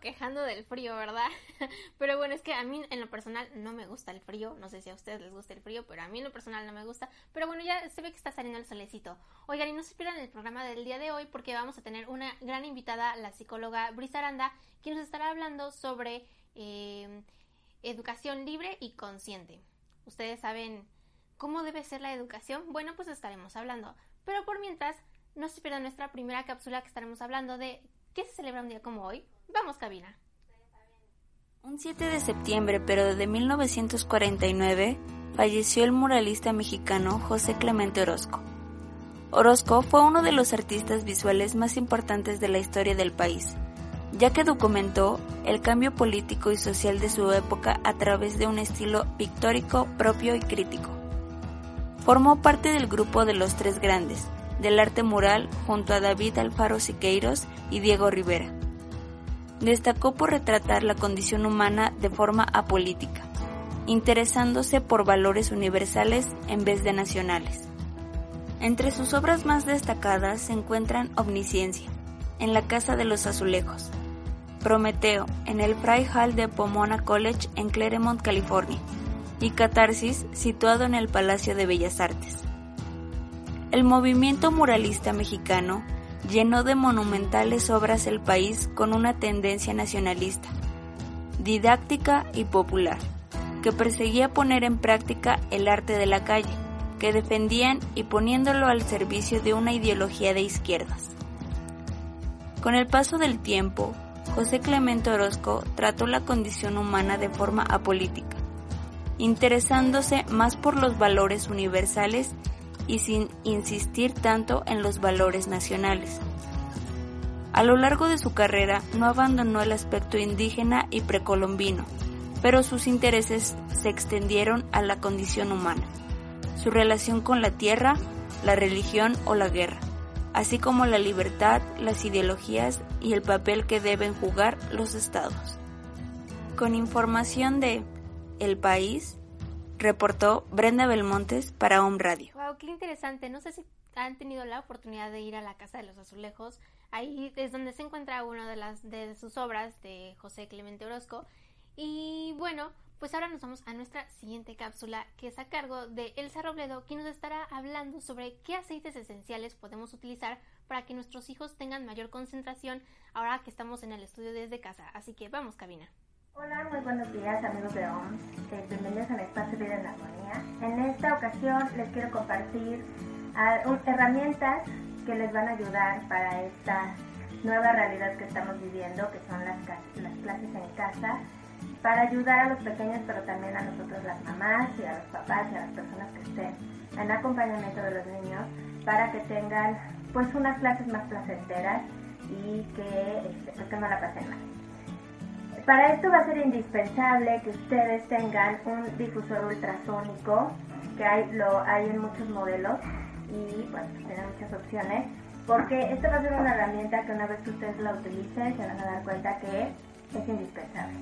Quejando del frío, ¿verdad? pero bueno, es que a mí en lo personal no me gusta el frío. No sé si a ustedes les gusta el frío, pero a mí en lo personal no me gusta. Pero bueno, ya se ve que está saliendo el solecito. Oigan, y no se pierdan el programa del día de hoy porque vamos a tener una gran invitada, la psicóloga Brisa Aranda, quien nos estará hablando sobre eh, educación libre y consciente. Ustedes saben cómo debe ser la educación. Bueno, pues estaremos hablando. Pero por mientras, no se pierdan nuestra primera cápsula que estaremos hablando de qué se celebra un día como hoy. Vamos, cabina. Un 7 de septiembre, pero de 1949, falleció el muralista mexicano José Clemente Orozco. Orozco fue uno de los artistas visuales más importantes de la historia del país, ya que documentó el cambio político y social de su época a través de un estilo pictórico propio y crítico. Formó parte del grupo de los Tres Grandes, del arte mural junto a David Alfaro Siqueiros y Diego Rivera destacó por retratar la condición humana de forma apolítica, interesándose por valores universales en vez de nacionales. Entre sus obras más destacadas se encuentran Omnisciencia, en la Casa de los Azulejos, Prometeo, en el Fry Hall de Pomona College en Claremont, California, y Catarsis, situado en el Palacio de Bellas Artes. El movimiento muralista mexicano llenó de monumentales obras el país con una tendencia nacionalista, didáctica y popular, que perseguía poner en práctica el arte de la calle, que defendían y poniéndolo al servicio de una ideología de izquierdas. Con el paso del tiempo, José Clemente Orozco trató la condición humana de forma apolítica, interesándose más por los valores universales y sin insistir tanto en los valores nacionales. A lo largo de su carrera no abandonó el aspecto indígena y precolombino, pero sus intereses se extendieron a la condición humana, su relación con la tierra, la religión o la guerra, así como la libertad, las ideologías y el papel que deben jugar los estados. Con información de El País, reportó Brenda Belmontes para Home Radio. Wow, qué interesante. No sé si han tenido la oportunidad de ir a la Casa de los Azulejos. Ahí es donde se encuentra una de las de sus obras de José Clemente Orozco. Y bueno, pues ahora nos vamos a nuestra siguiente cápsula que es a cargo de Elsa Robledo, quien nos estará hablando sobre qué aceites esenciales podemos utilizar para que nuestros hijos tengan mayor concentración ahora que estamos en el estudio desde casa. Así que vamos, cabina. Hola, muy buenos días amigos de OMS, eh, bienvenidos al espacio Vida en Armonía. En esta ocasión les quiero compartir uh, herramientas que les van a ayudar para esta nueva realidad que estamos viviendo, que son las, las clases en casa, para ayudar a los pequeños, pero también a nosotros las mamás y a los papás y a las personas que estén en acompañamiento de los niños, para que tengan pues unas clases más placenteras y que, este, pues, que no la pasen mal. Para esto va a ser indispensable que ustedes tengan un difusor ultrasónico, que hay, lo hay en muchos modelos y bueno, pues tienen muchas opciones, porque esto va a ser una herramienta que una vez que ustedes la utilicen se van a dar cuenta que es indispensable.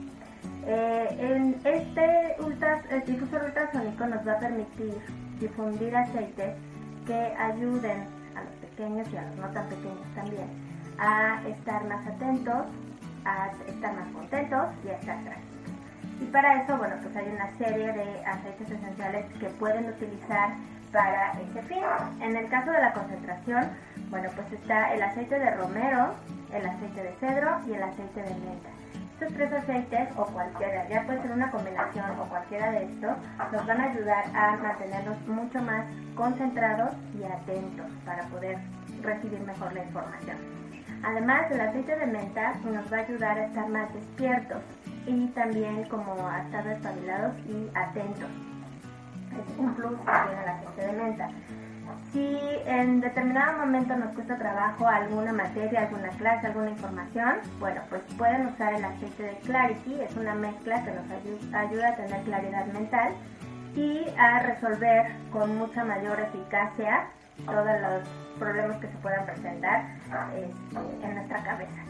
Eh, este ultras, difusor ultrasónico nos va a permitir difundir aceites que ayuden a los pequeños y a los no tan pequeños también a estar más atentos a estar más contentos y a estar tranquilos. Y para eso, bueno, pues hay una serie de aceites esenciales que pueden utilizar para ese fin. En el caso de la concentración, bueno, pues está el aceite de romero, el aceite de cedro y el aceite de menta. Estos tres aceites o cualquiera, ya puede ser una combinación o cualquiera de estos, nos van a ayudar a mantenernos mucho más concentrados y atentos para poder recibir mejor la información. Además, el aceite de menta nos va a ayudar a estar más despiertos y también como a estar espabilados y atentos. es un plus que tiene el aceite de menta. Si en determinado momento nos cuesta trabajo alguna materia, alguna clase, alguna información, bueno, pues pueden usar el aceite de Clarity, es una mezcla que nos ayuda a tener claridad mental y a resolver con mucha mayor eficacia todos los problemas que se puedan presentar este, en nuestra cabeza.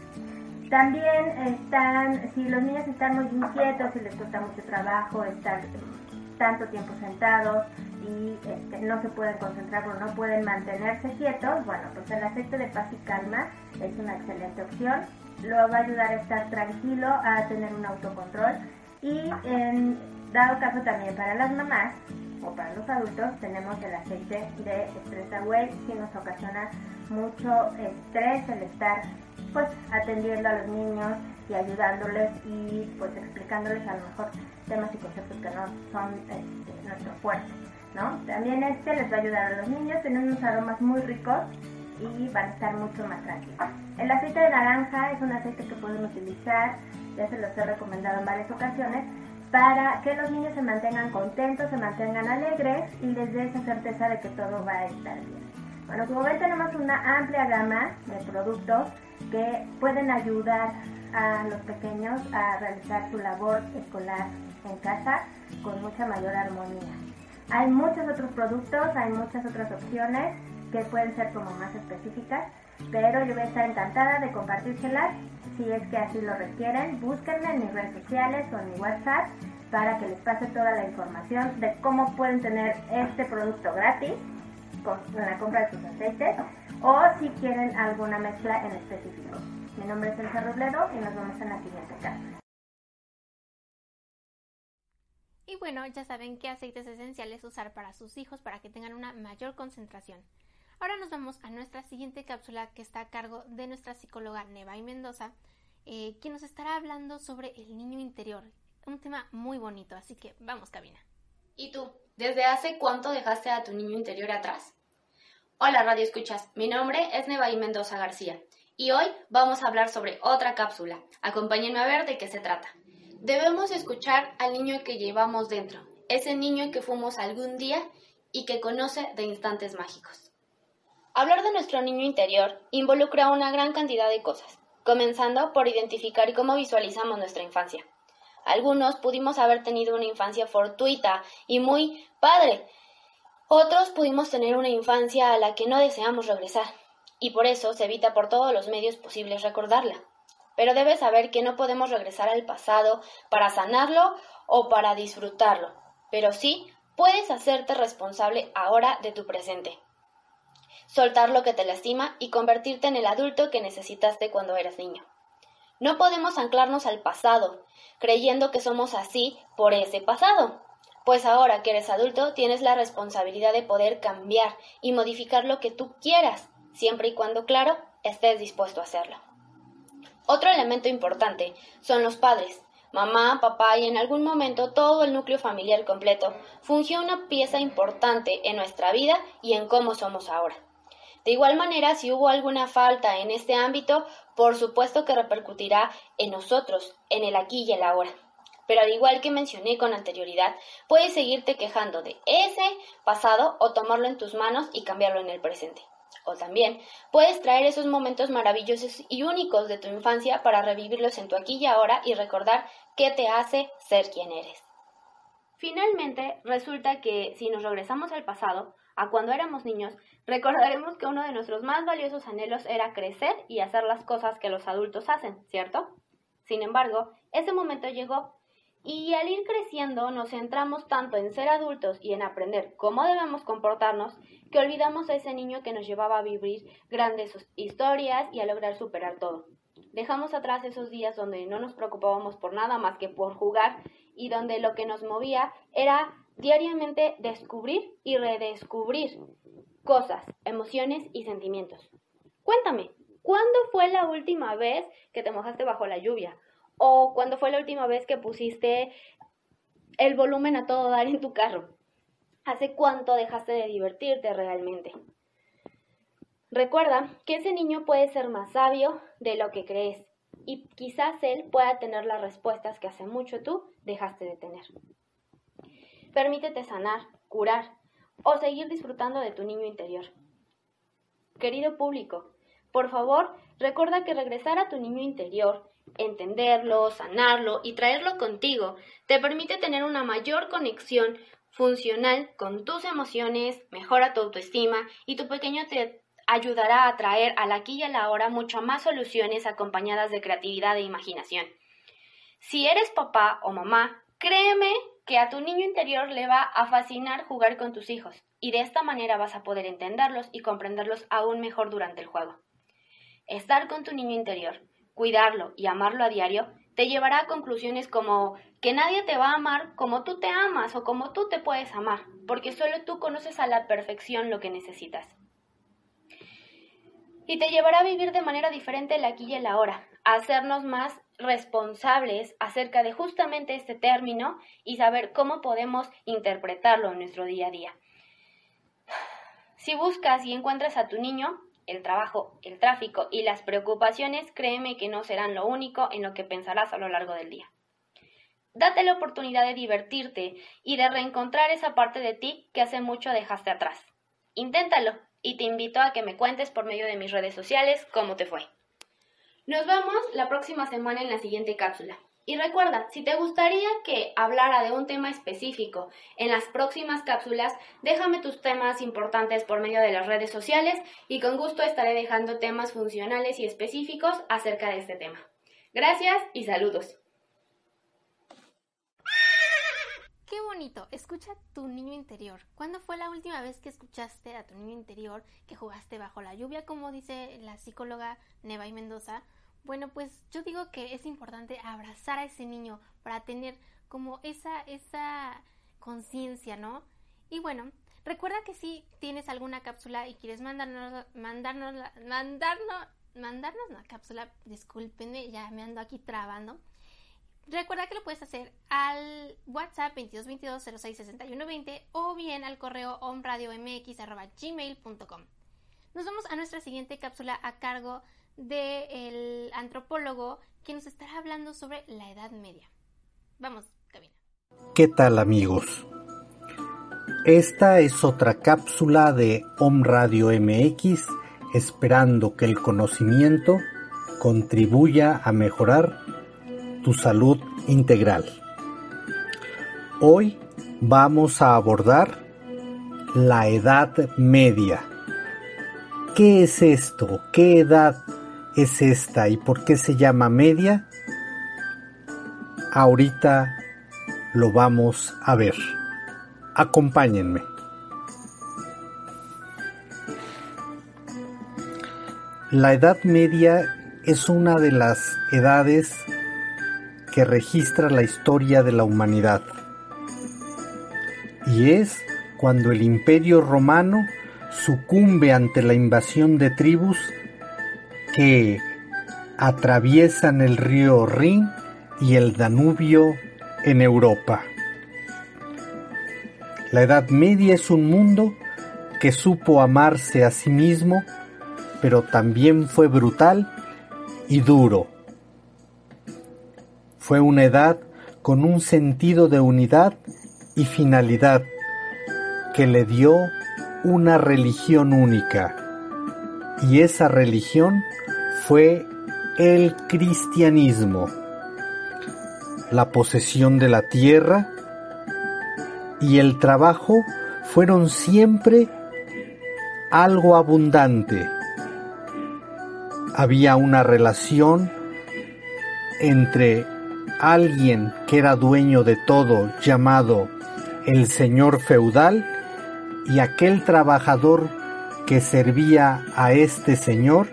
También están, si los niños están muy inquietos, si les cuesta mucho trabajo estar tanto tiempo sentados y este, no se pueden concentrar o no pueden mantenerse quietos, bueno, pues el aceite de paz y calma es una excelente opción. Lo va a ayudar a estar tranquilo, a tener un autocontrol y en dado caso también para las mamás o para los adultos tenemos el aceite de Stress Away si nos ocasiona mucho estrés el estar pues atendiendo a los niños y ayudándoles y pues explicándoles a lo mejor temas y conceptos que no son este, nuestro fuerte, ¿no? También este les va a ayudar a los niños, tienen unos aromas muy ricos y van a estar mucho más tranquilos. El aceite de naranja es un aceite que pueden utilizar, ya se los he recomendado en varias ocasiones, para que los niños se mantengan contentos, se mantengan alegres y les dé esa certeza de que todo va a estar bien. Bueno, como ven tenemos una amplia gama de productos que pueden ayudar a los pequeños a realizar su labor escolar en casa con mucha mayor armonía. Hay muchos otros productos, hay muchas otras opciones que pueden ser como más específicas, pero yo voy a estar encantada de compartírselas si es que así lo requieren. Búsquenme en mis redes sociales o en mi WhatsApp para que les pase toda la información de cómo pueden tener este producto gratis con la compra de sus aceites o si quieren alguna mezcla en específico. Mi nombre es Elsa Robledo y nos vemos en la siguiente casa. Y bueno, ya saben qué aceites esenciales usar para sus hijos para que tengan una mayor concentración. Ahora nos vamos a nuestra siguiente cápsula que está a cargo de nuestra psicóloga Neva Mendoza, eh, quien nos estará hablando sobre el niño interior. Un tema muy bonito, así que vamos, cabina. ¿Y tú? ¿Desde hace cuánto dejaste a tu niño interior atrás? Hola, Radio Escuchas. Mi nombre es Neva Mendoza García y hoy vamos a hablar sobre otra cápsula. Acompáñenme a ver de qué se trata. Debemos escuchar al niño que llevamos dentro, ese niño que fuimos algún día y que conoce de instantes mágicos. Hablar de nuestro niño interior involucra una gran cantidad de cosas, comenzando por identificar cómo visualizamos nuestra infancia. Algunos pudimos haber tenido una infancia fortuita y muy padre. Otros pudimos tener una infancia a la que no deseamos regresar, y por eso se evita por todos los medios posibles recordarla pero debes saber que no podemos regresar al pasado para sanarlo o para disfrutarlo, pero sí puedes hacerte responsable ahora de tu presente. Soltar lo que te lastima y convertirte en el adulto que necesitaste cuando eras niño. No podemos anclarnos al pasado, creyendo que somos así por ese pasado, pues ahora que eres adulto tienes la responsabilidad de poder cambiar y modificar lo que tú quieras, siempre y cuando, claro, estés dispuesto a hacerlo. Otro elemento importante son los padres. Mamá, papá y en algún momento todo el núcleo familiar completo fungió una pieza importante en nuestra vida y en cómo somos ahora. De igual manera, si hubo alguna falta en este ámbito, por supuesto que repercutirá en nosotros, en el aquí y el ahora. Pero al igual que mencioné con anterioridad, puedes seguirte quejando de ese pasado o tomarlo en tus manos y cambiarlo en el presente. O también puedes traer esos momentos maravillosos y únicos de tu infancia para revivirlos en tu aquí y ahora y recordar qué te hace ser quien eres. Finalmente, resulta que si nos regresamos al pasado, a cuando éramos niños, recordaremos que uno de nuestros más valiosos anhelos era crecer y hacer las cosas que los adultos hacen, ¿cierto? Sin embargo, ese momento llegó y al ir creciendo nos centramos tanto en ser adultos y en aprender cómo debemos comportarnos que olvidamos a ese niño que nos llevaba a vivir grandes historias y a lograr superar todo. Dejamos atrás esos días donde no nos preocupábamos por nada más que por jugar y donde lo que nos movía era diariamente descubrir y redescubrir cosas, emociones y sentimientos. Cuéntame, ¿cuándo fue la última vez que te mojaste bajo la lluvia? ¿O cuándo fue la última vez que pusiste el volumen a todo dar en tu carro? ¿Hace cuánto dejaste de divertirte realmente? Recuerda que ese niño puede ser más sabio de lo que crees y quizás él pueda tener las respuestas que hace mucho tú dejaste de tener. Permítete sanar, curar o seguir disfrutando de tu niño interior. Querido público, por favor, recuerda que regresar a tu niño interior, entenderlo, sanarlo y traerlo contigo te permite tener una mayor conexión funcional con tus emociones, mejora tu autoestima y tu pequeño te ayudará a traer al aquí y a la hora mucho más soluciones acompañadas de creatividad e imaginación. Si eres papá o mamá, créeme que a tu niño interior le va a fascinar jugar con tus hijos y de esta manera vas a poder entenderlos y comprenderlos aún mejor durante el juego. Estar con tu niño interior, cuidarlo y amarlo a diario te llevará a conclusiones como que nadie te va a amar como tú te amas o como tú te puedes amar, porque solo tú conoces a la perfección lo que necesitas. Y te llevará a vivir de manera diferente el aquí y el ahora, a hacernos más responsables acerca de justamente este término y saber cómo podemos interpretarlo en nuestro día a día. Si buscas y encuentras a tu niño, el trabajo, el tráfico y las preocupaciones, créeme que no serán lo único en lo que pensarás a lo largo del día. Date la oportunidad de divertirte y de reencontrar esa parte de ti que hace mucho dejaste atrás. Inténtalo y te invito a que me cuentes por medio de mis redes sociales cómo te fue. Nos vemos la próxima semana en la siguiente cápsula. Y recuerda, si te gustaría que hablara de un tema específico en las próximas cápsulas, déjame tus temas importantes por medio de las redes sociales y con gusto estaré dejando temas funcionales y específicos acerca de este tema. Gracias y saludos. Qué bonito, escucha tu niño interior. ¿Cuándo fue la última vez que escuchaste a tu niño interior que jugaste bajo la lluvia, como dice la psicóloga Neva y Mendoza? Bueno, pues yo digo que es importante abrazar a ese niño para tener como esa, esa conciencia, ¿no? Y bueno, recuerda que si tienes alguna cápsula y quieres mandarnos, mandarnos, mandarnos, mandarnos una cápsula, discúlpenme, ya me ando aquí trabando. Recuerda que lo puedes hacer al WhatsApp 2222 o bien al correo omradiomx.gmail.com. Nos vamos a nuestra siguiente cápsula a cargo del antropólogo que nos estará hablando sobre la Edad Media. Vamos, cabina. ¿Qué tal amigos? Esta es otra cápsula de Om Radio MX esperando que el conocimiento contribuya a mejorar tu salud integral. Hoy vamos a abordar la Edad Media. ¿Qué es esto? ¿Qué edad es esta y por qué se llama media? Ahorita lo vamos a ver. Acompáñenme. La Edad Media es una de las edades que registra la historia de la humanidad. Y es cuando el imperio romano sucumbe ante la invasión de tribus que atraviesan el río Rin y el Danubio en Europa. La Edad Media es un mundo que supo amarse a sí mismo, pero también fue brutal y duro. Fue una edad con un sentido de unidad y finalidad que le dio una religión única. Y esa religión fue el cristianismo, la posesión de la tierra y el trabajo fueron siempre algo abundante. Había una relación entre alguien que era dueño de todo llamado el señor feudal y aquel trabajador que servía a este señor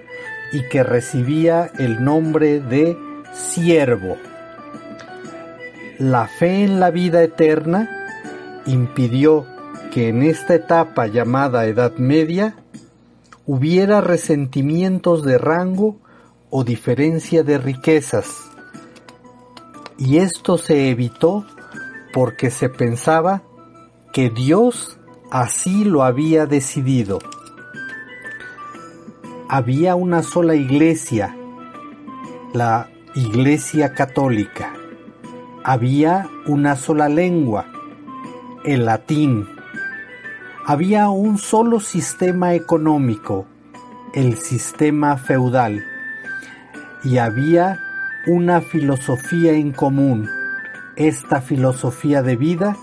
y que recibía el nombre de siervo. La fe en la vida eterna impidió que en esta etapa llamada Edad Media hubiera resentimientos de rango o diferencia de riquezas. Y esto se evitó porque se pensaba que Dios así lo había decidido. Había una sola iglesia, la Iglesia Católica. Había una sola lengua, el latín, había un solo sistema económico, el sistema feudal, y había una filosofía en común, esta filosofía de vida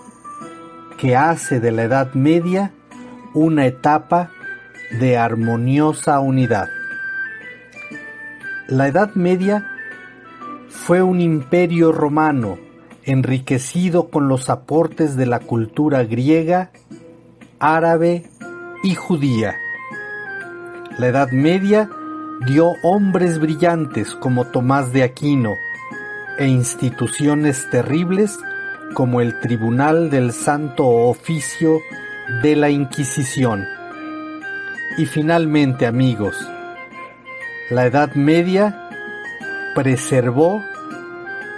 que hace de la Edad Media una etapa de armoniosa unidad. La Edad Media fue un imperio romano enriquecido con los aportes de la cultura griega, árabe y judía. La Edad Media dio hombres brillantes como Tomás de Aquino e instituciones terribles como el Tribunal del Santo Oficio de la Inquisición. Y finalmente, amigos, la Edad Media preservó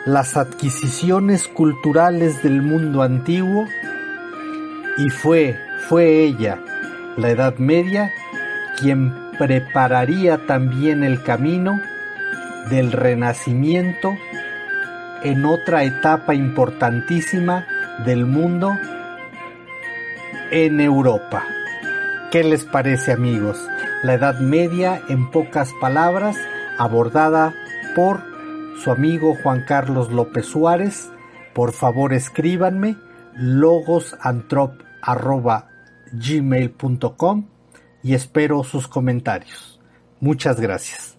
las adquisiciones culturales del mundo antiguo y fue, fue ella, la Edad Media, quien prepararía también el camino del renacimiento en otra etapa importantísima del mundo en Europa. ¿Qué les parece amigos? La Edad Media en pocas palabras abordada por su amigo Juan Carlos López Suárez. Por favor escríbanme logosantrop.gmail.com y espero sus comentarios. Muchas gracias.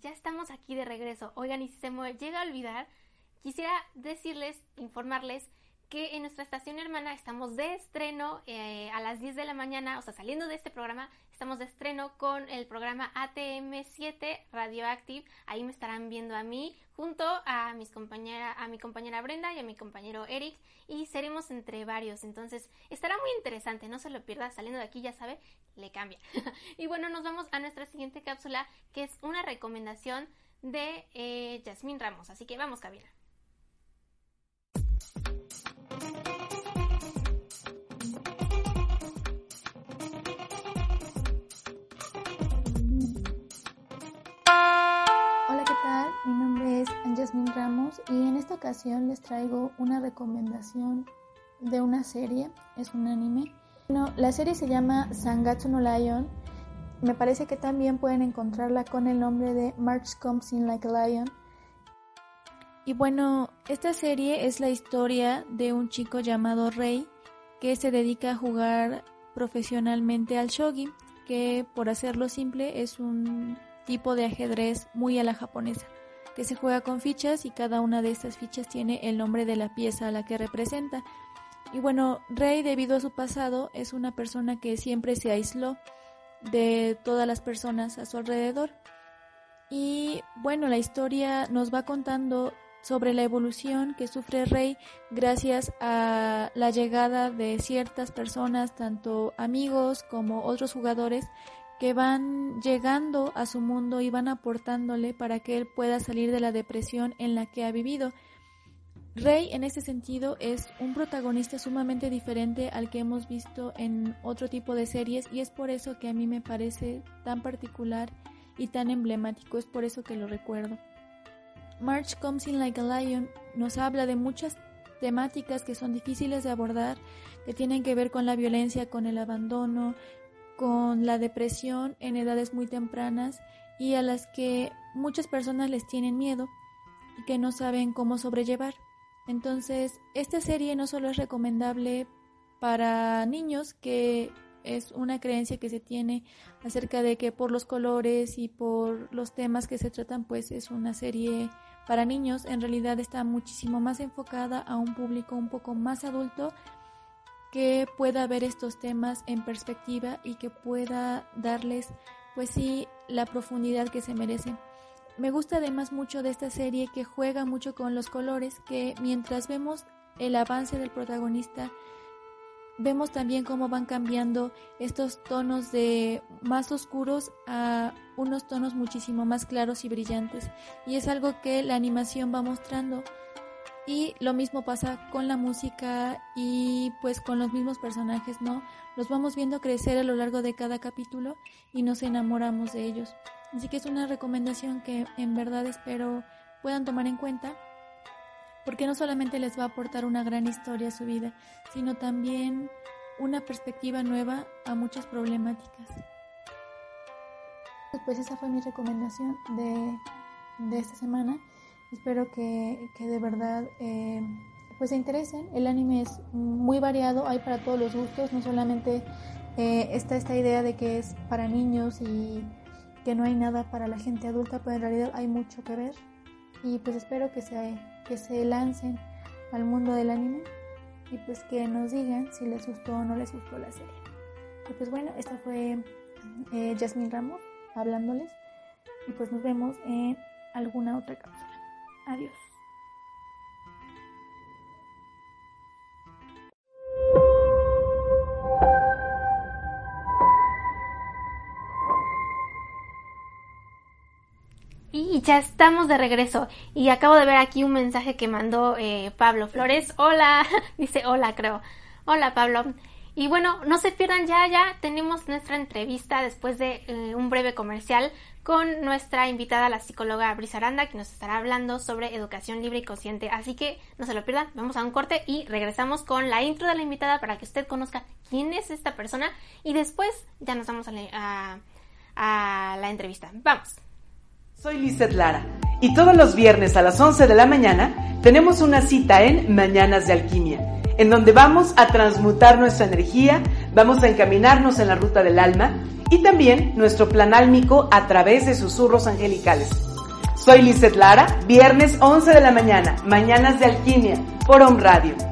Ya estamos aquí de regreso. Oigan, y si se me llega a olvidar, quisiera decirles, informarles que en nuestra estación hermana estamos de estreno eh, a las 10 de la mañana, o sea, saliendo de este programa, estamos de estreno con el programa ATM7 Radioactive. Ahí me estarán viendo a mí junto a mis compañera, a mi compañera Brenda y a mi compañero Eric y seremos entre varios. Entonces, estará muy interesante, no se lo pierda. Saliendo de aquí, ya sabe, le cambia. y bueno, nos vamos a nuestra siguiente cápsula, que es una recomendación de eh, Ramos. Así que vamos, cabina. Mi nombre es Jasmine Ramos y en esta ocasión les traigo una recomendación de una serie, es un anime. la serie se llama Sangatsu no Lion. Me parece que también pueden encontrarla con el nombre de March Comes In Like a Lion. Y bueno, esta serie es la historia de un chico llamado Rei que se dedica a jugar profesionalmente al shogi, que por hacerlo simple es un tipo de ajedrez muy a la japonesa que se juega con fichas y cada una de estas fichas tiene el nombre de la pieza a la que representa. Y bueno, Rey, debido a su pasado, es una persona que siempre se aisló de todas las personas a su alrededor. Y bueno, la historia nos va contando sobre la evolución que sufre Rey gracias a la llegada de ciertas personas, tanto amigos como otros jugadores, que van llegando a su mundo y van aportándole para que él pueda salir de la depresión en la que ha vivido. Rey en ese sentido es un protagonista sumamente diferente al que hemos visto en otro tipo de series y es por eso que a mí me parece tan particular y tan emblemático, es por eso que lo recuerdo. March Comes in Like a Lion nos habla de muchas temáticas que son difíciles de abordar, que tienen que ver con la violencia, con el abandono, con la depresión en edades muy tempranas y a las que muchas personas les tienen miedo y que no saben cómo sobrellevar. Entonces, esta serie no solo es recomendable para niños, que es una creencia que se tiene acerca de que por los colores y por los temas que se tratan, pues es una serie para niños, en realidad está muchísimo más enfocada a un público un poco más adulto que pueda ver estos temas en perspectiva y que pueda darles, pues sí, la profundidad que se merecen. Me gusta además mucho de esta serie que juega mucho con los colores, que mientras vemos el avance del protagonista, vemos también cómo van cambiando estos tonos de más oscuros a unos tonos muchísimo más claros y brillantes. Y es algo que la animación va mostrando y lo mismo pasa con la música y pues con los mismos personajes, ¿no? Los vamos viendo crecer a lo largo de cada capítulo y nos enamoramos de ellos. Así que es una recomendación que en verdad espero puedan tomar en cuenta. porque no solamente les va a aportar una gran historia a su vida, sino también una perspectiva nueva a muchas problemáticas. Pues esa fue mi recomendación de, de esta semana. Espero que, que de verdad eh, pues se interesen. El anime es muy variado, hay para todos los gustos, no solamente eh, está esta idea de que es para niños y que no hay nada para la gente adulta, pero en realidad hay mucho que ver. Y pues espero que se, que se lancen al mundo del anime y pues que nos digan si les gustó o no les gustó la serie. Y pues bueno, esta fue eh, Jasmine Ramos hablándoles y pues nos vemos en alguna otra cápsula. Adiós. Y ya estamos de regreso. Y acabo de ver aquí un mensaje que mandó eh, Pablo Flores. Hola, dice hola creo. Hola Pablo. Y bueno, no se pierdan ya, ya tenemos nuestra entrevista después de eh, un breve comercial con nuestra invitada, la psicóloga Brisa Aranda, que nos estará hablando sobre educación libre y consciente. Así que no se lo pierdan, vamos a un corte y regresamos con la intro de la invitada para que usted conozca quién es esta persona y después ya nos vamos a, a, a la entrevista. Vamos. Soy Lizeth Lara y todos los viernes a las 11 de la mañana tenemos una cita en Mañanas de Alquimia en donde vamos a transmutar nuestra energía, vamos a encaminarnos en la ruta del alma y también nuestro plan álmico a través de susurros angelicales. Soy Lizeth Lara, viernes 11 de la mañana, Mañanas de Alquimia, por Home Radio.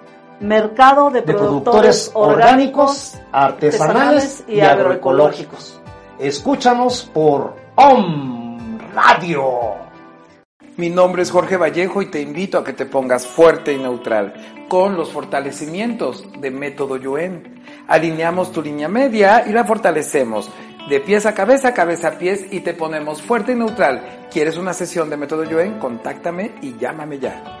Mercado de, de Productores, productores orgánicos, artesanales y agroecológicos. Escúchanos por OM Radio. Mi nombre es Jorge Vallejo y te invito a que te pongas fuerte y neutral con los fortalecimientos de Método Yuen. Alineamos tu línea media y la fortalecemos de pies a cabeza, cabeza a pies y te ponemos fuerte y neutral. ¿Quieres una sesión de Método Yuen? Contáctame y llámame ya.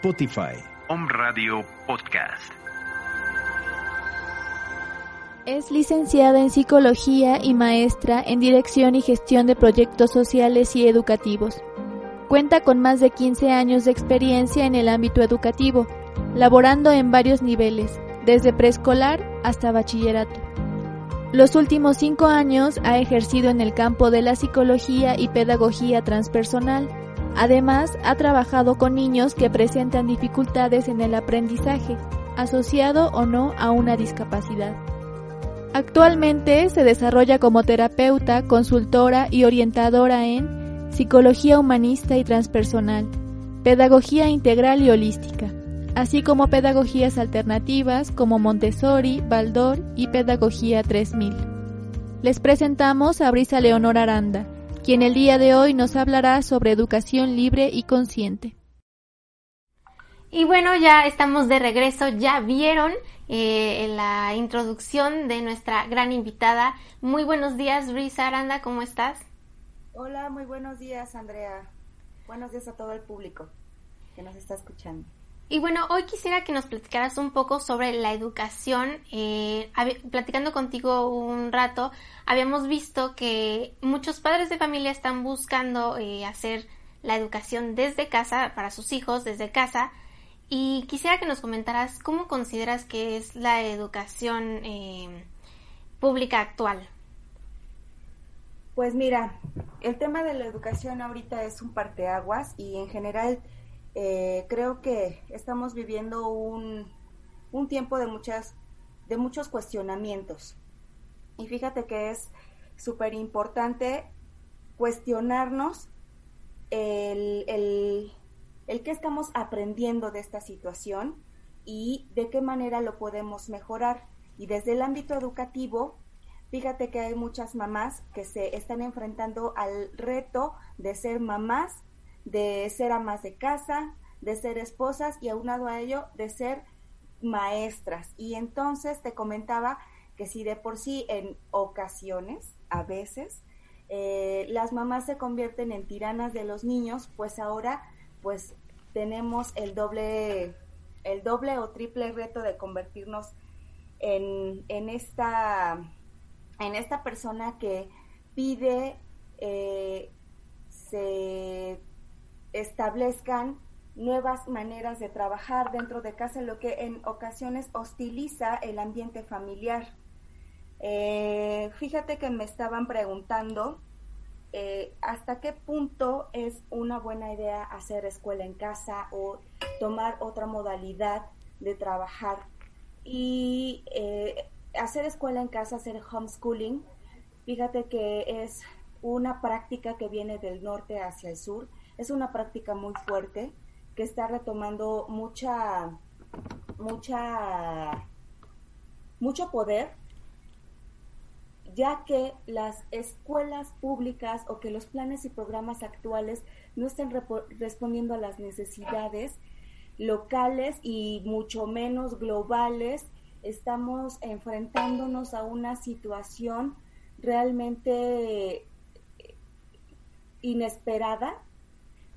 Spotify. Home Radio Podcast. Es licenciada en Psicología y maestra en Dirección y Gestión de Proyectos Sociales y Educativos. Cuenta con más de 15 años de experiencia en el ámbito educativo, laborando en varios niveles, desde preescolar hasta bachillerato. Los últimos cinco años ha ejercido en el campo de la psicología y pedagogía transpersonal. Además, ha trabajado con niños que presentan dificultades en el aprendizaje, asociado o no a una discapacidad. Actualmente se desarrolla como terapeuta, consultora y orientadora en psicología humanista y transpersonal, pedagogía integral y holística, así como pedagogías alternativas como Montessori, Baldor y pedagogía 3000. Les presentamos a Brisa Leonor Aranda, quien el día de hoy nos hablará sobre educación libre y consciente. Y bueno, ya estamos de regreso, ya vieron eh, la introducción de nuestra gran invitada. Muy buenos días, Brisa Aranda, ¿cómo estás? Hola, muy buenos días, Andrea. Buenos días a todo el público que nos está escuchando. Y bueno, hoy quisiera que nos platicaras un poco sobre la educación. Eh, platicando contigo un rato, habíamos visto que muchos padres de familia están buscando eh, hacer la educación desde casa para sus hijos, desde casa. Y quisiera que nos comentaras cómo consideras que es la educación eh, pública actual. Pues mira, el tema de la educación ahorita es un parteaguas y en general eh, creo que estamos viviendo un, un tiempo de muchas de muchos cuestionamientos. Y fíjate que es súper importante cuestionarnos el, el, el qué estamos aprendiendo de esta situación y de qué manera lo podemos mejorar. Y desde el ámbito educativo, fíjate que hay muchas mamás que se están enfrentando al reto de ser mamás, de ser amas de casa, de ser esposas y aunado a ello de ser maestras. Y entonces te comentaba que si de por sí en ocasiones, a veces, eh, las mamás se convierten en tiranas de los niños, pues ahora pues tenemos el doble, el doble o triple reto de convertirnos en, en esta, en esta persona que pide eh, se establezcan nuevas maneras de trabajar dentro de casa, lo que en ocasiones hostiliza el ambiente familiar. Eh, fíjate que me estaban preguntando eh, hasta qué punto es una buena idea hacer escuela en casa o tomar otra modalidad de trabajar. Y eh, hacer escuela en casa, hacer homeschooling, fíjate que es una práctica que viene del norte hacia el sur, es una práctica muy fuerte que está retomando mucha, mucha, mucho poder ya que las escuelas públicas o que los planes y programas actuales no estén respondiendo a las necesidades locales y mucho menos globales, estamos enfrentándonos a una situación realmente inesperada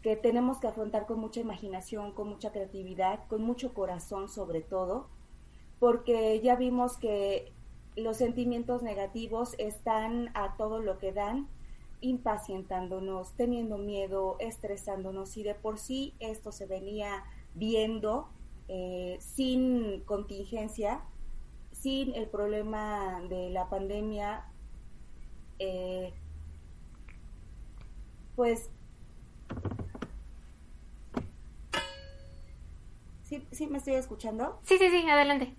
que tenemos que afrontar con mucha imaginación, con mucha creatividad, con mucho corazón sobre todo, porque ya vimos que los sentimientos negativos están a todo lo que dan, impacientándonos, teniendo miedo, estresándonos y de por sí esto se venía viendo eh, sin contingencia, sin el problema de la pandemia, eh, pues ¿Sí, ¿Sí me estoy escuchando? Sí, sí, sí, adelante.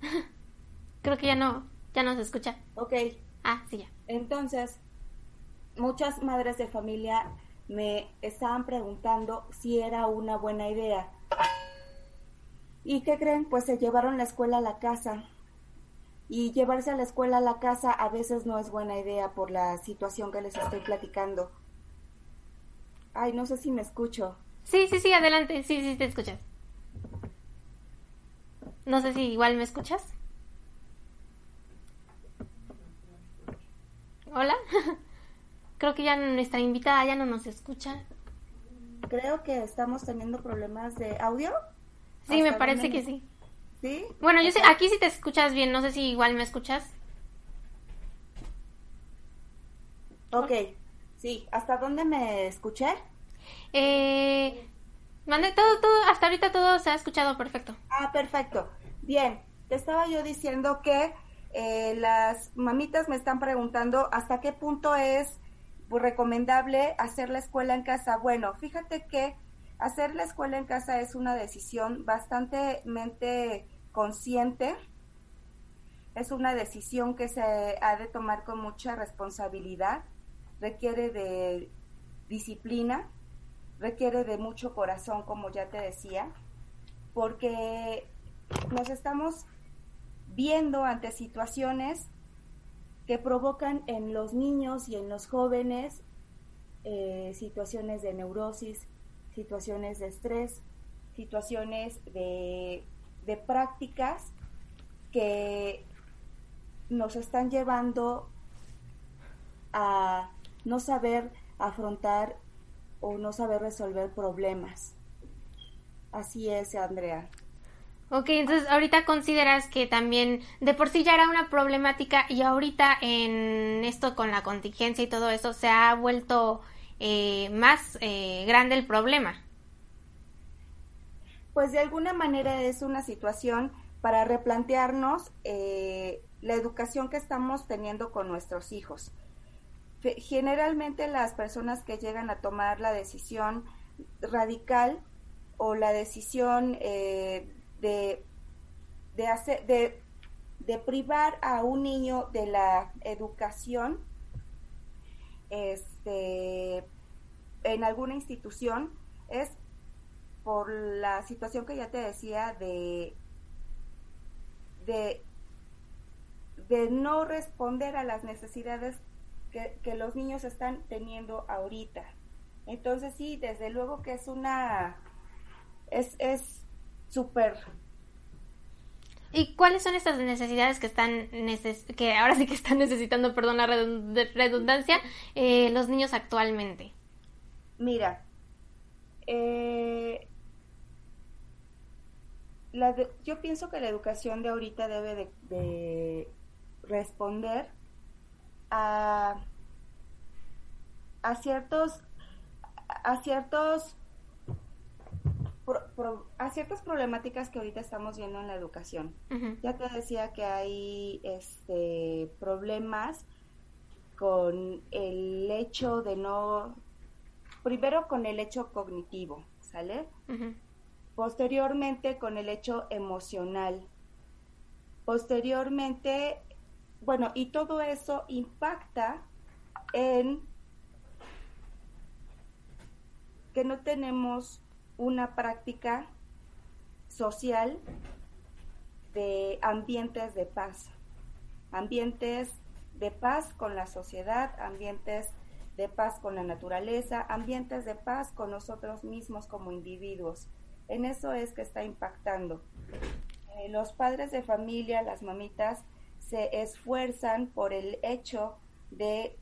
no, ya no se escucha. Ok. Ah, sí, ya. Entonces, muchas madres de familia me estaban preguntando si era una buena idea. ¿Y qué creen? Pues se llevaron la escuela a la casa. Y llevarse a la escuela a la casa a veces no es buena idea por la situación que les estoy platicando. Ay, no sé si me escucho. Sí, sí, sí, adelante. Sí, sí, te escuchas. No sé si igual me escuchas. Hola. Creo que ya nuestra invitada ya no nos escucha. Creo que estamos teniendo problemas de audio. Sí, me parece que sí. ¿Sí? Bueno, yo sé, aquí sí te escuchas bien, no sé si igual me escuchas. Ok, sí. ¿Hasta dónde me escuché? Eh, mande todo, todo, hasta ahorita todo se ha escuchado perfecto. Ah, perfecto. Bien, te estaba yo diciendo que eh, las mamitas me están preguntando hasta qué punto es pues, recomendable hacer la escuela en casa. Bueno, fíjate que hacer la escuela en casa es una decisión bastante consciente. Es una decisión que se ha de tomar con mucha responsabilidad. Requiere de disciplina, requiere de mucho corazón, como ya te decía, porque nos estamos viendo ante situaciones que provocan en los niños y en los jóvenes eh, situaciones de neurosis, situaciones de estrés, situaciones de, de prácticas que nos están llevando a no saber afrontar o no saber resolver problemas. Así es, Andrea. Ok, entonces ahorita consideras que también de por sí ya era una problemática y ahorita en esto con la contingencia y todo eso se ha vuelto eh, más eh, grande el problema. Pues de alguna manera es una situación para replantearnos eh, la educación que estamos teniendo con nuestros hijos. Generalmente las personas que llegan a tomar la decisión radical o la decisión de, de, hacer, de, de privar a un niño de la educación este, en alguna institución es por la situación que ya te decía de, de, de no responder a las necesidades que, que, los niños están teniendo ahorita. Entonces sí, desde luego que es una, es, es súper. ¿Y cuáles son estas necesidades que están que ahora sí que están necesitando, perdón la redundancia, eh, los niños actualmente? Mira, eh, yo pienso que la educación de ahorita debe de, de responder a, a ciertos a ciertos a ciertas problemáticas que ahorita estamos viendo en la educación. Ya te decía que hay este problemas con el hecho de no, primero con el hecho cognitivo, ¿sale? Posteriormente con el hecho emocional. Posteriormente, bueno, y todo eso impacta en que no tenemos una práctica social de ambientes de paz, ambientes de paz con la sociedad, ambientes de paz con la naturaleza, ambientes de paz con nosotros mismos como individuos. En eso es que está impactando. Eh, los padres de familia, las mamitas, se esfuerzan por el hecho de,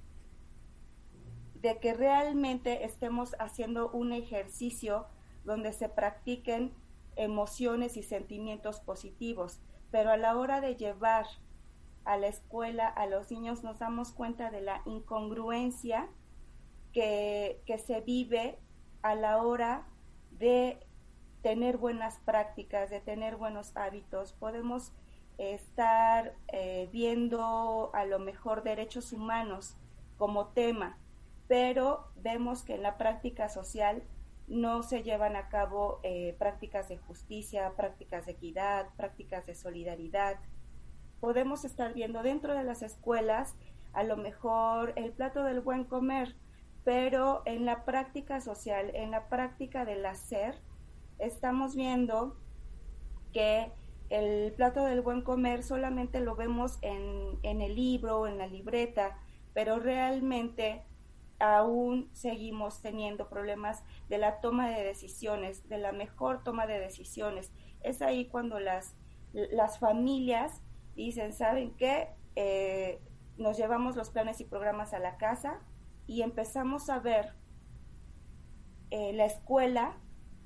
de que realmente estemos haciendo un ejercicio donde se practiquen emociones y sentimientos positivos, pero a la hora de llevar a la escuela a los niños nos damos cuenta de la incongruencia que, se vive a la hora de tener buenas prácticas, de tener buenos hábitos. Podemos estar eh, viendo a lo mejor derechos humanos como tema, pero vemos que en la práctica social no se llevan a cabo eh, prácticas de justicia, prácticas de equidad, prácticas de solidaridad. podemos estar viendo dentro de las escuelas a lo mejor el plato del buen comer, pero en la práctica social, en la práctica del hacer, estamos viendo que el plato del buen comer solamente lo vemos en, en el libro, en la libreta, pero realmente aún seguimos teniendo problemas de la toma de decisiones, de la mejor toma de decisiones. Es ahí cuando las, las familias dicen, ¿saben qué? Eh, nos llevamos los planes y programas a la casa y empezamos a ver eh, la escuela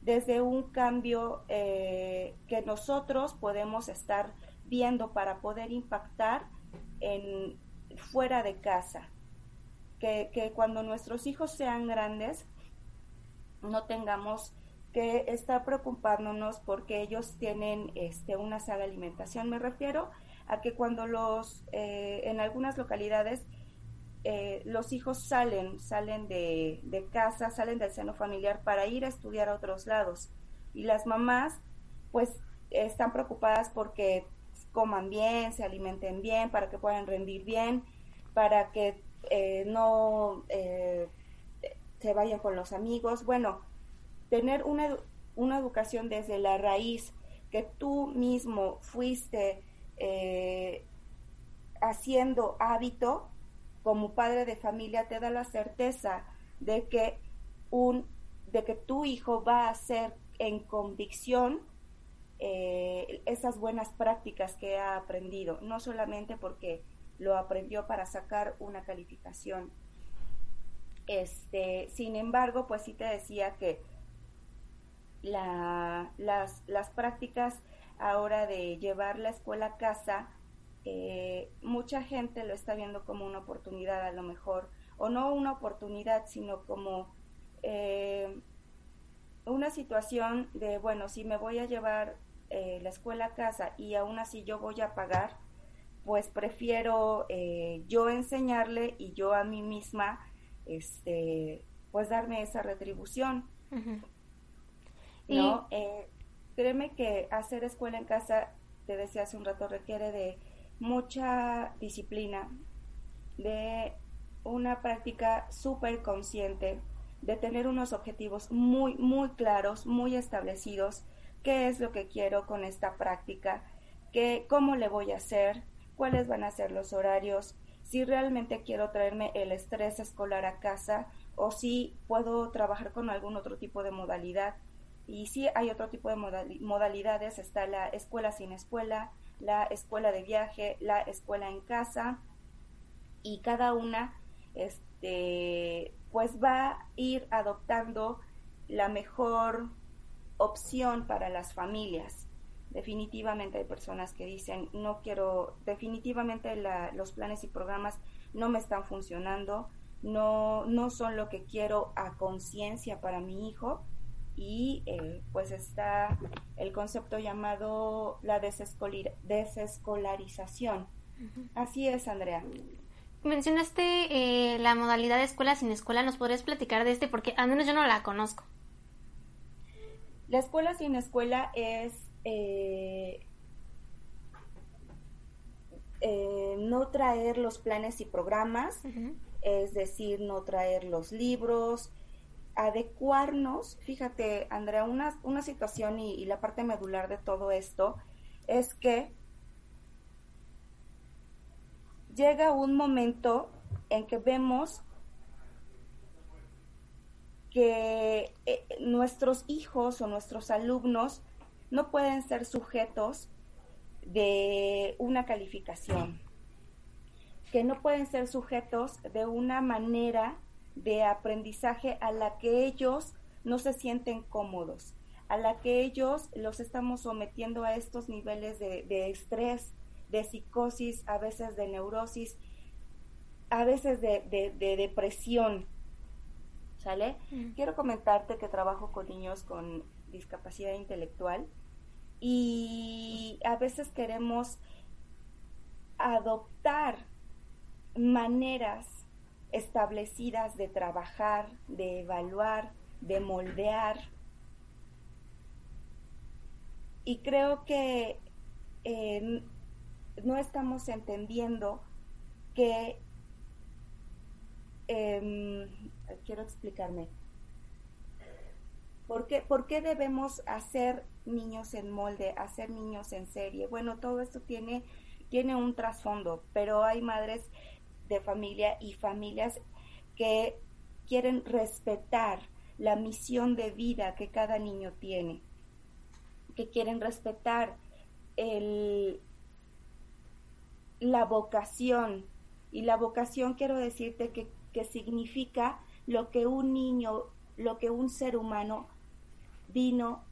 desde un cambio eh, que nosotros podemos estar viendo para poder impactar en fuera de casa. Que, que cuando nuestros hijos sean grandes no tengamos que estar preocupándonos porque ellos tienen este, una sala de alimentación. Me refiero a que cuando los, eh, en algunas localidades, eh, los hijos salen, salen de, casa, salen del seno familiar para ir a estudiar a otros lados. Y las mamás, pues, están preocupadas porque coman bien, se alimenten bien, para que puedan rendir bien, para que eh, no se vayan con los amigos. Bueno, tener una, una educación desde la raíz, que tú mismo fuiste eh, haciendo hábito como padre de familia te da la certeza de que un de que tu hijo va a hacer en convicción eh, esas buenas prácticas que ha aprendido, no solamente porque lo aprendió para sacar una calificación. Este, sin embargo, pues sí te decía que la, las, las prácticas ahora de llevar la escuela a casa, eh, mucha gente lo está viendo como una oportunidad a lo mejor, o no una oportunidad, sino como eh, una situación de, bueno, si me voy a llevar eh, la escuela a casa y aún así yo voy a pagar, pues prefiero yo enseñarle y yo a mí misma, este, pues darme esa retribución. ¿No? créeme que hacer escuela en casa, te decía hace un rato, requiere de mucha disciplina, de una práctica súper consciente, de tener unos objetivos muy, muy claros, muy establecidos, qué es lo que quiero con esta práctica, qué, cómo le voy a hacer, cuáles van a ser los horarios, si realmente quiero traerme el estrés escolar a casa o si puedo trabajar con algún otro tipo de modalidad. Y sí hay otro tipo de modalidades, está la escuela sin escuela, la escuela de viaje, la escuela en casa, y cada una este, pues va a ir adoptando la mejor opción para las familias. Definitivamente hay personas que dicen, no quiero, definitivamente los planes y programas no me están funcionando, no, no son lo que quiero a conciencia para mi hijo y eh, pues está el concepto llamado la desescolarización. Así es, Andrea. Mencionaste eh, la modalidad de escuela sin escuela, ¿nos podrías platicar de este? Porque al menos yo no la conozco. La escuela sin escuela es eh, no traer los planes y programas, es decir, no traer los libros, adecuarnos, fíjate, Andrea, una, una situación y, la parte medular de todo esto es que llega un momento en que vemos que eh, nuestros hijos o nuestros alumnos no pueden ser sujetos de una calificación, que no pueden ser sujetos de una manera de aprendizaje a la que ellos no se sienten cómodos, a la que ellos los estamos sometiendo a estos niveles de, estrés, de psicosis, a veces de neurosis, a veces de, depresión. ¿Sale? Mm. Quiero comentarte que trabajo con niños con discapacidad intelectual y a veces queremos adoptar maneras establecidas de trabajar, de evaluar, de moldear. Y creo que no estamos entendiendo que, em, quiero explicarme, ¿Por qué, ¿Por qué, debemos hacer niños en molde, hacer niños en serie? Bueno, todo esto tiene, tiene un trasfondo, pero hay madres de familia y familias que quieren respetar la misión de vida que cada niño tiene, que quieren respetar el, la vocación. Y la vocación quiero decirte que, que significa lo que un niño, lo que un ser humano vino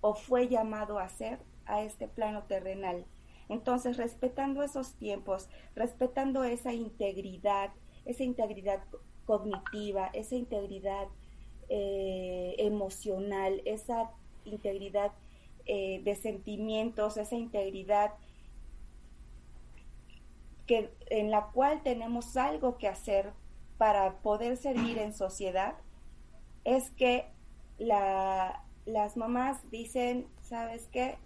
o fue llamado a hacer a este plano terrenal. Entonces, respetando esos tiempos, respetando esa integridad, esa integridad cognitiva, esa integridad eh, emocional, esa integridad eh, de sentimientos, esa integridad que, en la cual tenemos algo que hacer para poder servir en sociedad, es que la, las mamás dicen, ¿sabes qué?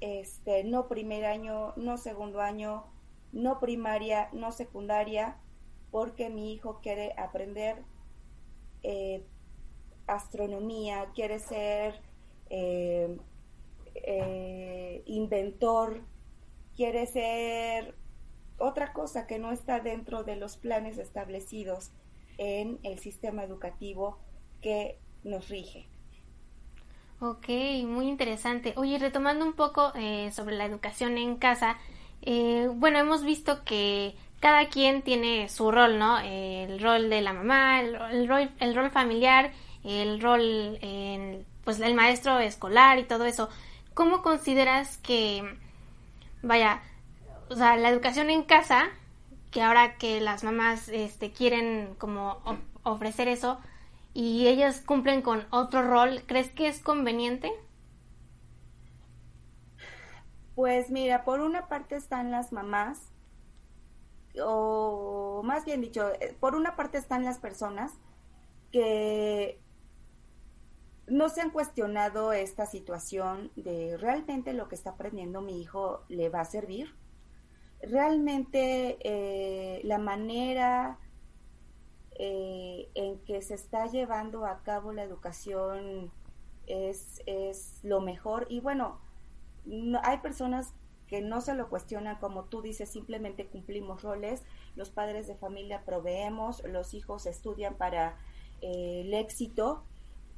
Este, no primer año, no segundo año, no primaria, no secundaria, porque mi hijo quiere aprender eh, astronomía, quiere ser eh, eh, inventor, quiere ser otra cosa que no está dentro de los planes establecidos en el sistema educativo que nos rige. Ok, muy interesante. Oye, retomando un poco eh, sobre la educación en casa, eh, bueno, hemos visto que cada quien tiene su rol, ¿no? el rol de la mamá, el, rol, el rol familiar, el rol, en, pues el maestro escolar y todo eso. ¿Cómo consideras que, vaya, o sea, la educación en casa, que ahora que las mamás este, quieren como ofrecer eso, y ellas cumplen con otro rol, ¿crees que es conveniente? Pues mira, por una parte están las mamás, o más bien dicho, eh, por una parte están las personas que no se han cuestionado esta situación de realmente lo que está aprendiendo mi hijo le va a servir. Realmente eh, la manera eh, en que se está llevando a cabo la educación es, es lo mejor. Y bueno, hay personas que no se lo cuestionan, como tú dices, simplemente cumplimos roles, los padres de familia proveemos, los hijos estudian para eh, el éxito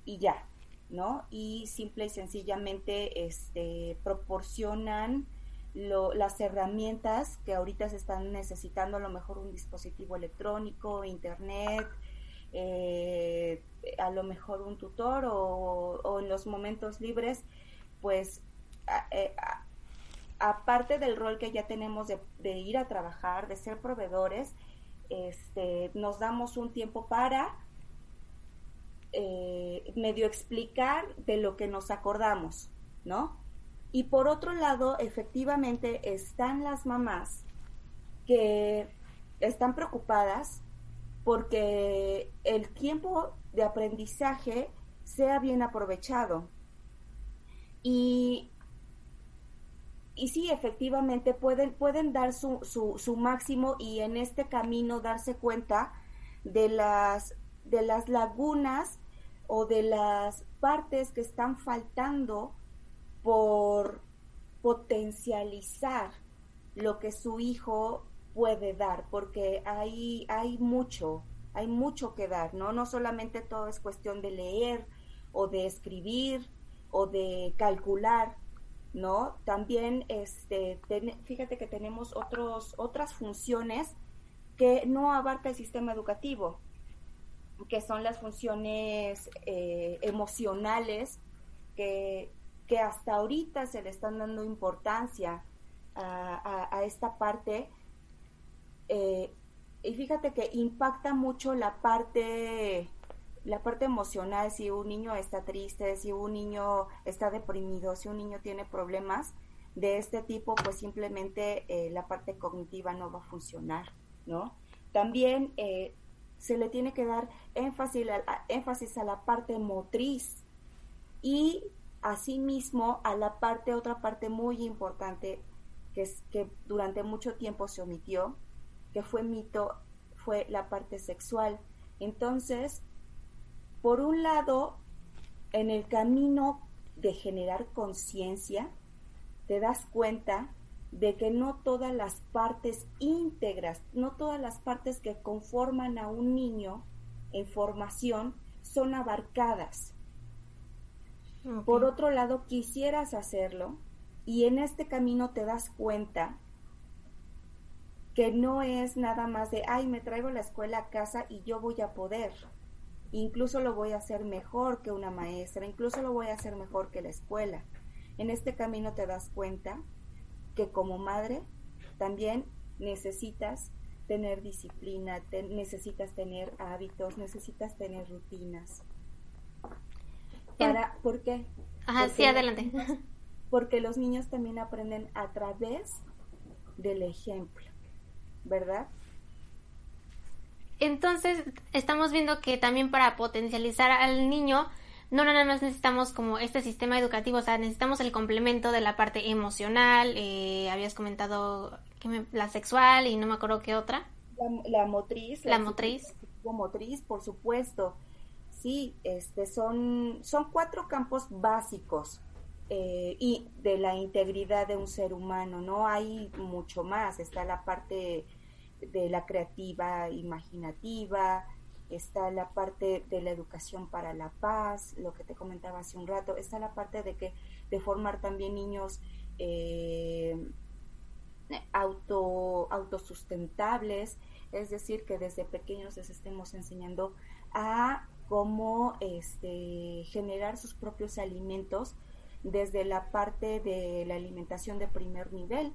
y ya, ¿no? Y simple y sencillamente este, proporcionan las herramientas que ahorita se están necesitando, a lo mejor un dispositivo electrónico, internet, eh, a lo mejor un tutor o, en los momentos libres, pues eh, aparte del rol que ya tenemos de, ir a trabajar, de ser proveedores, este, nos damos un tiempo para eh, medio explicar de lo que nos acordamos, ¿no? Y por otro lado, efectivamente, están las mamás que están preocupadas porque el tiempo de aprendizaje sea bien aprovechado. Y, y sí, efectivamente, pueden, pueden dar su, su, máximo y en este camino darse cuenta de las, de las lagunas o de las partes que están faltando por potencializar lo que su hijo puede dar, porque hay, hay mucho, hay mucho que dar, ¿no? No solamente todo es cuestión de leer o de escribir o de calcular, ¿no? También, este, fíjate que tenemos otros, otras funciones que no abarca el sistema educativo, que son las funciones eh, emocionales que que hasta ahorita se le están dando importancia a, esta parte. Eh, y fíjate que impacta mucho la parte la parte emocional, si un niño está triste, si un niño está deprimido, si un niño tiene problemas de este tipo, pues simplemente eh, la parte cognitiva no va a funcionar, ¿no? También eh, se le tiene que dar énfasis a, énfasis a la parte motriz y asimismo a la parte, otra parte muy importante que, es, que durante mucho tiempo se omitió, que fue mito, fue la parte sexual. Entonces, por un lado, en el camino de generar conciencia, te das cuenta de que no todas las partes íntegras, no todas las partes que conforman a un niño en formación son abarcadas. Por otro lado, quisieras hacerlo y en este camino te das cuenta que no es nada más de, ay, me traigo la escuela a casa y yo voy a poder. Incluso lo voy a hacer mejor que una maestra, incluso lo voy a hacer mejor que la escuela. En este camino te das cuenta que como madre también necesitas tener disciplina, necesitas tener hábitos, necesitas tener rutinas. Para, ¿Por qué? Ajá, sí, adelante. porque los niños también aprenden a través del ejemplo, ¿verdad? Entonces, estamos viendo que también para potencializar al niño, no nada más necesitamos como este sistema educativo, o sea, necesitamos el complemento de la parte emocional, eh, habías comentado que la sexual y no me acuerdo qué otra. La, motriz. La, motriz. Motriz, por supuesto. Sí, este, son, son cuatro campos básicos eh, y de la integridad de un ser humano, ¿no? Hay mucho más, está la parte de la creativa, imaginativa, está la parte de la educación para la paz, lo que te comentaba hace un rato, está la parte de que de formar también niños eh, auto autosustentables, es decir, que desde pequeños les estemos enseñando a cómo este, generar sus propios alimentos desde la parte de la alimentación de primer nivel,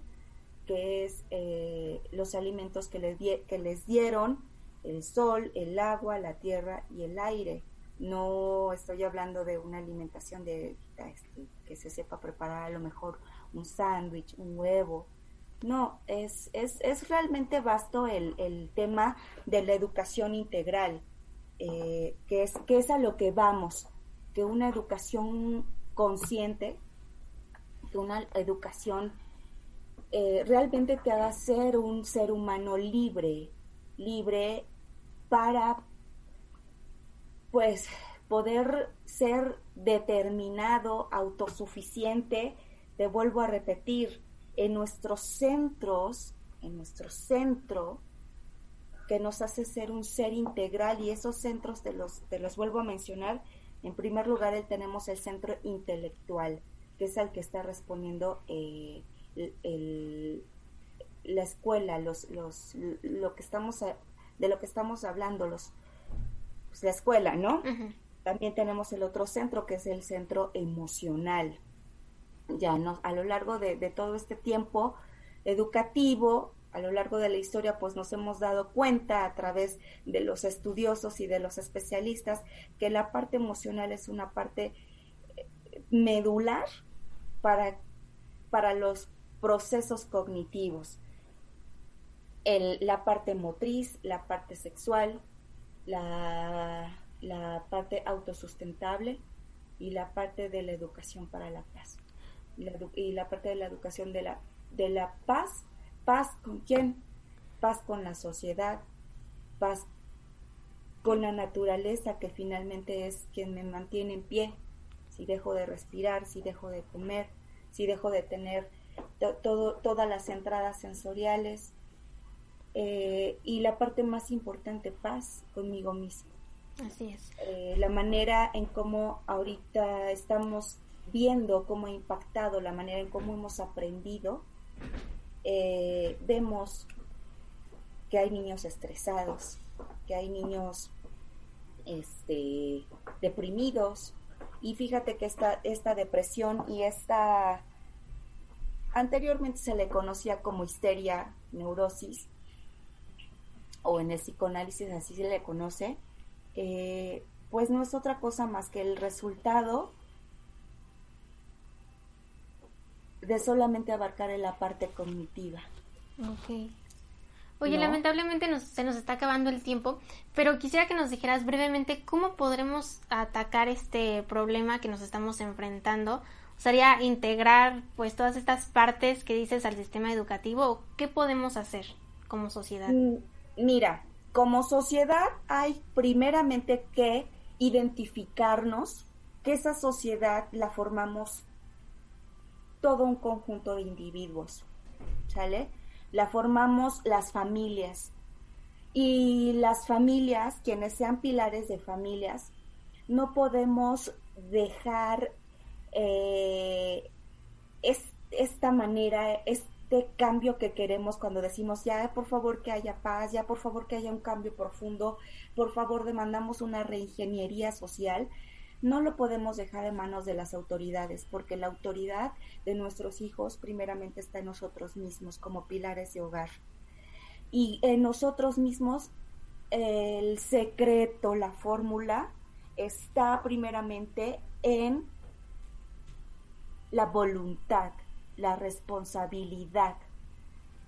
que es eh, los alimentos que les, que les dieron el sol, el agua, la tierra y el aire. No estoy hablando de una alimentación de este, que se sepa preparar a lo mejor un sándwich, un huevo. No, es, es, es realmente vasto el, el, tema de la educación integral, eh, que, es, que es a lo que vamos, que una educación consciente, que una educación eh, realmente te haga ser un ser humano libre, libre para pues poder ser determinado, autosuficiente, te vuelvo a repetir, en nuestros centros, en nuestro centro, que nos hace ser un ser integral y esos centros te los, te los vuelvo a mencionar. En primer lugar, tenemos el centro intelectual, que es al que está respondiendo eh, el, la escuela, los, los, lo que estamos, de lo que estamos hablando, los, pues, la escuela, ¿no? También tenemos el otro centro, que es el centro emocional. Ya no, a lo largo de, de todo este tiempo educativo, a lo largo de la historia, pues nos hemos dado cuenta a través de los estudiosos y de los especialistas que la parte emocional es una parte eh, medular para, para los procesos cognitivos la parte motriz, la parte sexual, la, parte autosustentable y la parte de la educación para la paz. y la parte de la educación de la, de la paz, paz con quién? Paz con la sociedad, paz con la naturaleza que finalmente es quien me mantiene en pie. Si dejo de respirar, si dejo de comer, si dejo de tener todo, todas las entradas sensoriales, eh, y la parte más importante, paz conmigo mismo. Así es. Eh, la manera en cómo ahorita estamos viendo cómo ha impactado, la manera en cómo hemos aprendido, eh, vemos que hay niños estresados, que hay niños este, deprimidos, y fíjate que esta, esta depresión y esta anteriormente se le conocía como histeria, neurosis, o en el psicoanálisis así se le conoce, eh, pues no es otra cosa más que el resultado de solamente abarcar en la parte cognitiva. Ok. Oye, lamentablemente nos, se nos está acabando el tiempo, pero quisiera que nos dijeras brevemente cómo podremos atacar este problema que nos estamos enfrentando. ¿Sería integrar pues todas estas partes que dices al sistema educativo o qué podemos hacer como sociedad? Mm, mira, como sociedad hay primeramente que identificarnos que esa sociedad la formamos todo un conjunto de individuos, ¿sale? La formamos las familias. Y las familias, quienes sean pilares de familias, no podemos dejar eh, esta manera, este cambio que queremos cuando decimos ya por favor que haya paz, ya por favor que haya un cambio profundo, por favor demandamos una reingeniería social, no lo podemos dejar en manos de las autoridades, porque la autoridad de nuestros hijos primeramente está en nosotros mismos como pilares de hogar. Y en nosotros mismos el secreto, la fórmula, está primeramente en la voluntad, la responsabilidad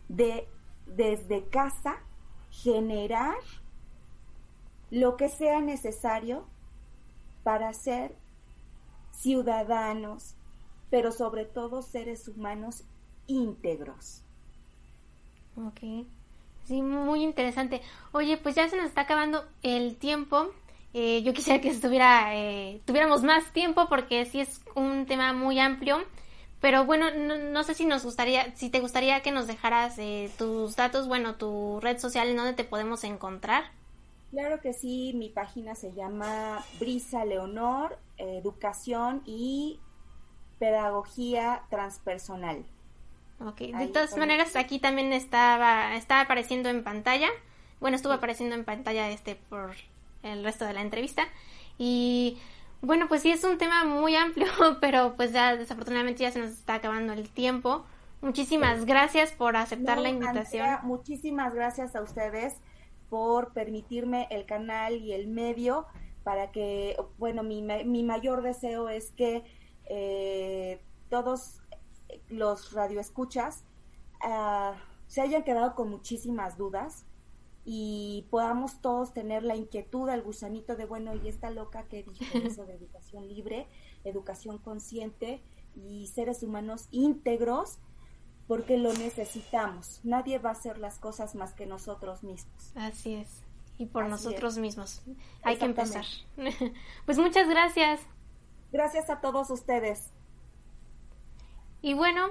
de desde casa generar lo que sea necesario para ser ciudadanos, pero sobre todo seres humanos íntegros. Ok, sí, muy interesante. Oye, pues ya se nos está acabando el tiempo. Eh, yo quisiera que estuviera, eh, tuviéramos más tiempo porque sí es un tema muy amplio. Pero bueno, no, sé si nos gustaría, si te gustaría que nos dejaras eh, tus datos, bueno, tu red social en donde te podemos encontrar. Claro que sí, mi página se llama Brisa Leonor, Educación y Pedagogía Transpersonal. Ok, de todas maneras aquí también estaba, estaba apareciendo en pantalla, bueno, estuvo apareciendo en pantalla este por el resto de la entrevista y bueno, pues sí es un tema muy amplio, pero pues ya desafortunadamente ya se nos está acabando el tiempo. Muchísimas gracias por aceptar la invitación. muchísimas gracias a ustedes por permitirme el canal y el medio para que, bueno, mi, mi mayor deseo es que eh, todos los radioescuchas uh, se hayan quedado con muchísimas dudas y podamos todos tener la inquietud, el gusanito de, bueno, y esta loca que dijo eso de educación libre, educación consciente y seres humanos íntegros porque lo necesitamos. Nadie va a hacer las cosas más que nosotros mismos. Así es. Y por nosotros mismos. Hay que empezar. pues muchas gracias. Gracias a todos ustedes. Y bueno,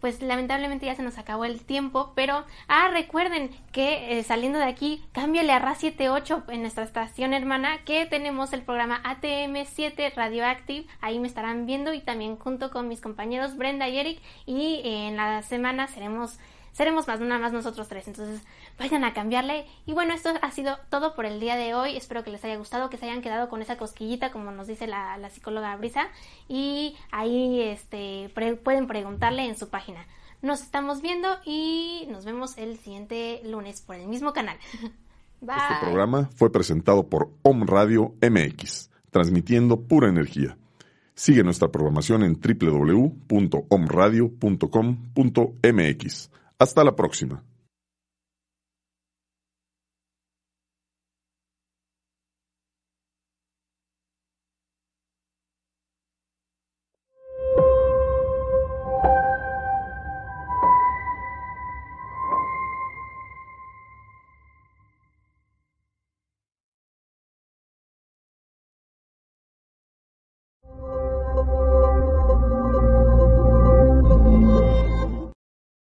pues lamentablemente ya se nos acabó el tiempo, pero ah, recuerden que eh, saliendo de aquí, cámbiale a RA78 en nuestra estación hermana que tenemos el programa ATM7 Radioactive, ahí me estarán viendo y también junto con mis compañeros Brenda y Eric. Y eh, en la semana seremos seremos más, nada más nosotros tres. Entonces, vayan a cambiarle. Y bueno, esto ha sido todo por el día de hoy. Espero que les haya gustado, que se hayan quedado con esa cosquillita, como nos dice la, psicóloga Brisa. Y ahí este, pueden preguntarle en su página. Nos estamos viendo y nos vemos el siguiente lunes por el mismo canal. Bye. Este programa fue presentado por Om Radio MX, transmitiendo pura energía. Sigue nuestra programación en www.omradio.com.mx. Hasta la próxima.